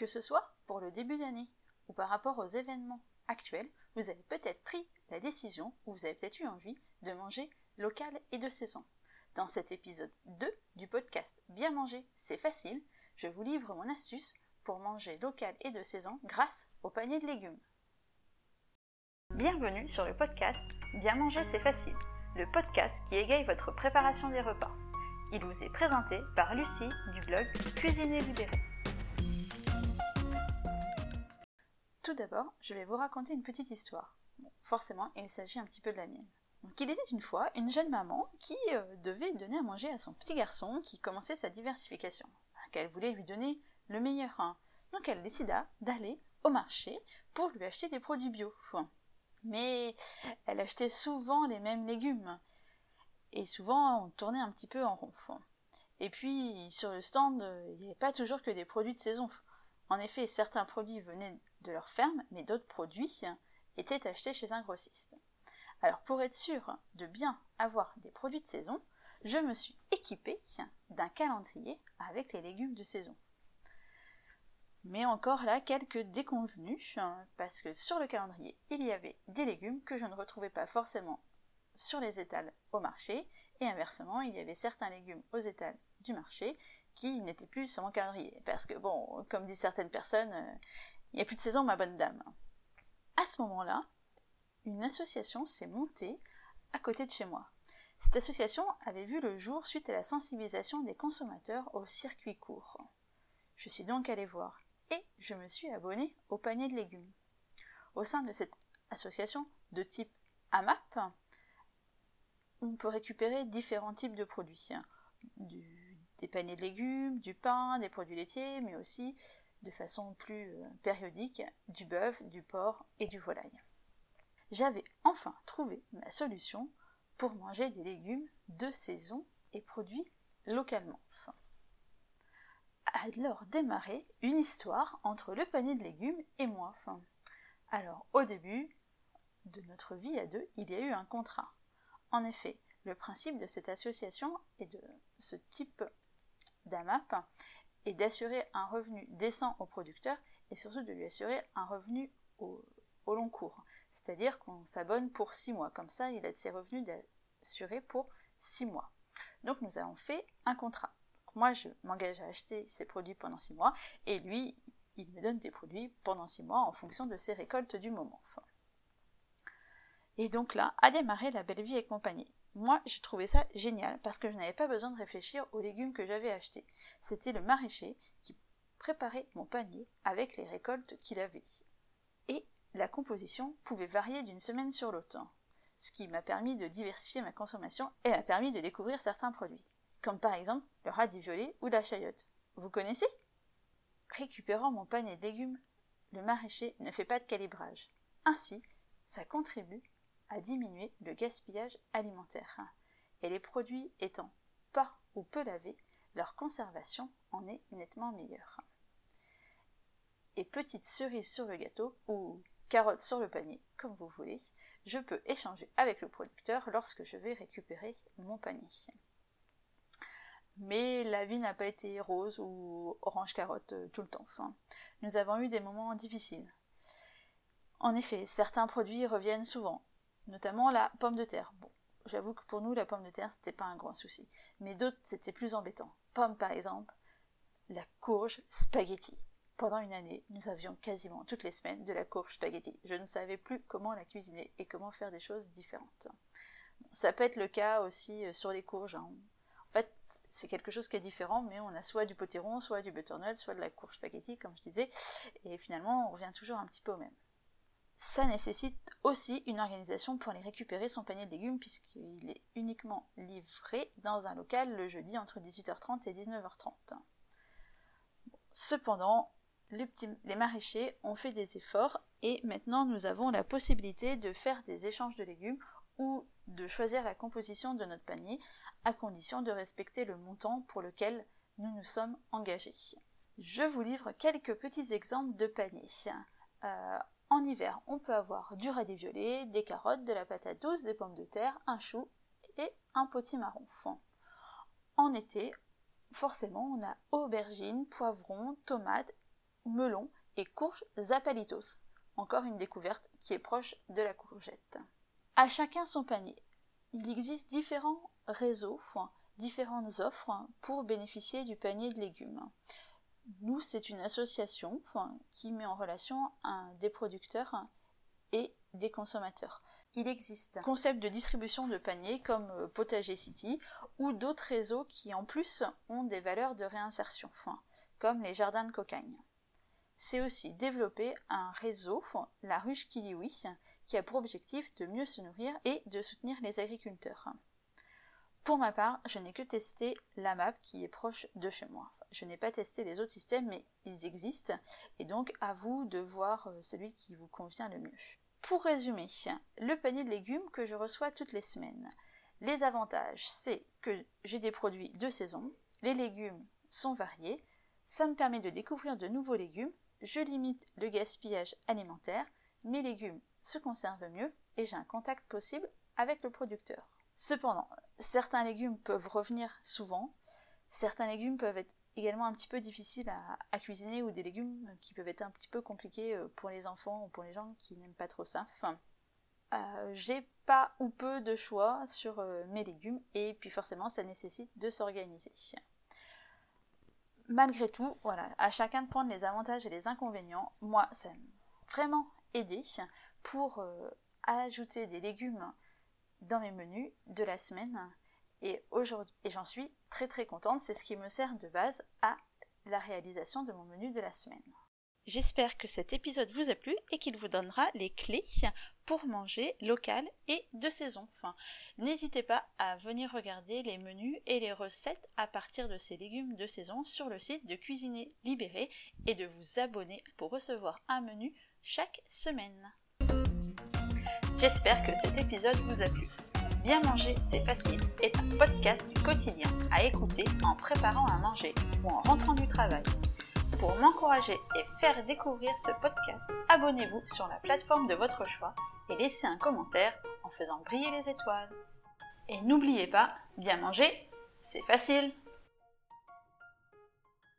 Que ce soit pour le début d'année ou par rapport aux événements actuels, vous avez peut-être pris la décision ou vous avez peut-être eu envie de manger local et de saison. Dans cet épisode 2 du podcast Bien manger, c'est facile, je vous livre mon astuce pour manger local et de saison grâce au panier de légumes. Bienvenue sur le podcast Bien manger, c'est facile, le podcast qui égaye votre préparation des repas. Il vous est présenté par Lucie du blog Cuisiner libéré. D'abord, je vais vous raconter une petite histoire. forcément, il s'agit un petit peu de la mienne. Il était une fois une jeune maman qui euh, devait donner à manger à son petit garçon qui commençait sa diversification, qu'elle voulait lui donner le meilleur. Donc, elle décida d'aller au marché pour lui acheter des produits bio. Mais elle achetait souvent les mêmes légumes et souvent on tournait un petit peu en rond. Et puis sur le stand, il n'y avait pas toujours que des produits de saison. En effet, certains produits venaient de leur ferme, mais d'autres produits étaient achetés chez un grossiste. Alors pour être sûr de bien avoir des produits de saison, je me suis équipée d'un calendrier avec les légumes de saison. Mais encore là, quelques déconvenus, parce que sur le calendrier, il y avait des légumes que je ne retrouvais pas forcément sur les étals au marché, et inversement, il y avait certains légumes aux étals du marché qui n'étaient plus sur mon calendrier. Parce que, bon, comme disent certaines personnes, il n'y a plus de saison, ma bonne dame. À ce moment-là, une association s'est montée à côté de chez moi. Cette association avait vu le jour suite à la sensibilisation des consommateurs au circuit court. Je suis donc allée voir et je me suis abonnée au panier de légumes. Au sein de cette association de type AMAP, on peut récupérer différents types de produits. des paniers de légumes, du pain, des produits laitiers, mais aussi de façon plus euh, périodique du bœuf, du porc et du volaille. J'avais enfin trouvé ma solution pour manger des légumes de saison et produits localement. Alors démarrait une histoire entre le panier de légumes et moi. Alors au début de notre vie à deux, il y a eu un contrat. En effet, le principe de cette association et de ce type d'AMAP est d'assurer un revenu décent au producteur et surtout de lui assurer un revenu au, long cours. C'est-à-dire qu'on s'abonne pour six mois. Comme ça, il a ses revenus assurés pour six mois. Donc nous avons fait un contrat. moi, je m'engage à acheter ces produits pendant six mois et lui, il me donne des produits pendant six mois en fonction de ses récoltes du moment. Et donc là, a démarré la belle vie et compagnie. Moi, j'ai trouvé ça génial parce que je n'avais pas besoin de réfléchir aux légumes que j'avais achetés. C'était le maraîcher qui préparait mon panier avec les récoltes qu'il avait. Et la composition pouvait varier d'une semaine sur l'autre, ce qui m'a permis de diversifier ma consommation et m'a permis de découvrir certains produits, comme par exemple le radis violet ou la chayotte. Vous connaissez? Récupérant mon panier de légumes, le maraîcher ne fait pas de calibrage. Ainsi, ça contribue à diminuer le gaspillage alimentaire. Et les produits étant pas ou peu lavés, leur conservation en est nettement meilleure. Et petite cerise sur le gâteau, ou carotte sur le panier, comme vous voulez, je peux échanger avec le producteur lorsque je vais récupérer mon panier. Mais la vie n'a pas été rose ou orange carotte euh, tout le temps. nous avons eu des moments difficiles. En effet, certains produits reviennent souvent, notamment la pomme de terre. Bon, j'avoue que pour nous, la pomme de terre, c'était pas un grand souci. Mais d'autres, c'était plus embêtant. Pomme, par exemple, la courge spaghetti. Pendant une année, nous avions quasiment toutes les semaines de la courge spaghetti. Je ne savais plus comment la cuisiner et comment faire des choses différentes. ça peut être le cas aussi euh, sur les courges. Hein. En fait, c'est quelque chose qui est différent, mais on a soit du potiron, soit du butternut, soit de la courge spaghetti, comme je disais, et finalement, on revient toujours un petit peu au même ça nécessite aussi une organisation pour aller récupérer son panier de légumes puisqu'il est uniquement livré dans un local le jeudi entre 18h30 et 19h30. Cependant, les, maraîchers ont fait des efforts et maintenant nous avons la possibilité de faire des échanges de légumes ou de choisir la composition de notre panier à condition de respecter le montant pour lequel nous nous sommes engagés. Je vous livre quelques petits exemples de paniers. Euh, en hiver, on peut avoir du radis violet, des carottes, de la patate douce, des pommes de terre, un chou et un potimarron. En été, forcément, on a aubergines, poivrons, tomates melon et courge zapalitos. Encore une découverte qui est proche de la courgette. À chacun son panier. Il existe différents réseaux, différentes offres pour bénéficier du panier de légumes. Nous, c'est une association qui met en relation des producteurs et des consommateurs. Il existe un concept de distribution de paniers comme euh, Potager City ou d'autres réseaux qui en plus ont des valeurs de réinsertion, comme les jardins de cocagne. C'est aussi développer un réseau, la ruche Kiliwi, qui a pour objectif de mieux se nourrir et de soutenir les agriculteurs. Pour ma part, je n'ai que testé la map qui est proche de chez moi. Je n'ai pas testé les autres systèmes, mais ils existent, et donc à vous de voir euh, celui qui vous convient le mieux. Pour résumer, le panier de légumes que je reçois toutes les semaines. Les avantages, c'est que j'ai des produits de saison, les légumes sont variés, ça me permet de découvrir de nouveaux légumes, je limite le gaspillage alimentaire, mes légumes se conservent mieux et j'ai un contact possible avec le producteur. Cependant, certains légumes peuvent revenir souvent, certains légumes peuvent être également un petit peu difficiles à, cuisiner ou des légumes qui peuvent être un petit peu compliqués euh, pour les enfants ou pour les gens qui n'aiment pas trop ça. Enfin, euh, j'ai pas ou peu de choix sur euh, mes légumes et puis forcément ça nécessite de s'organiser. Malgré tout, voilà, à chacun de prendre les avantages et les inconvénients. Moi, ça m'a vraiment aidé pour ajouter des légumes dans mes menus de la semaine. Et j'en suis très très contente, c'est ce qui me sert de base à la réalisation de mon menu de la semaine. J'espère que cet épisode vous a plu et qu'il vous donnera les clés pour manger local et de saison. N'hésitez pas à venir regarder les menus et les recettes à partir de ces légumes de saison sur le site de Cuisiner Libéré et de vous abonner pour recevoir un menu chaque semaine. J'espère que cet épisode vous a plu. Bien manger, c'est facile est un podcast du quotidien à écouter en préparant à manger ou en rentrant du travail. Pour m'encourager et faire découvrir ce podcast, abonnez-vous sur la plateforme de votre choix et laissez un commentaire en faisant briller les étoiles. Et n'oubliez pas, bien manger, c'est facile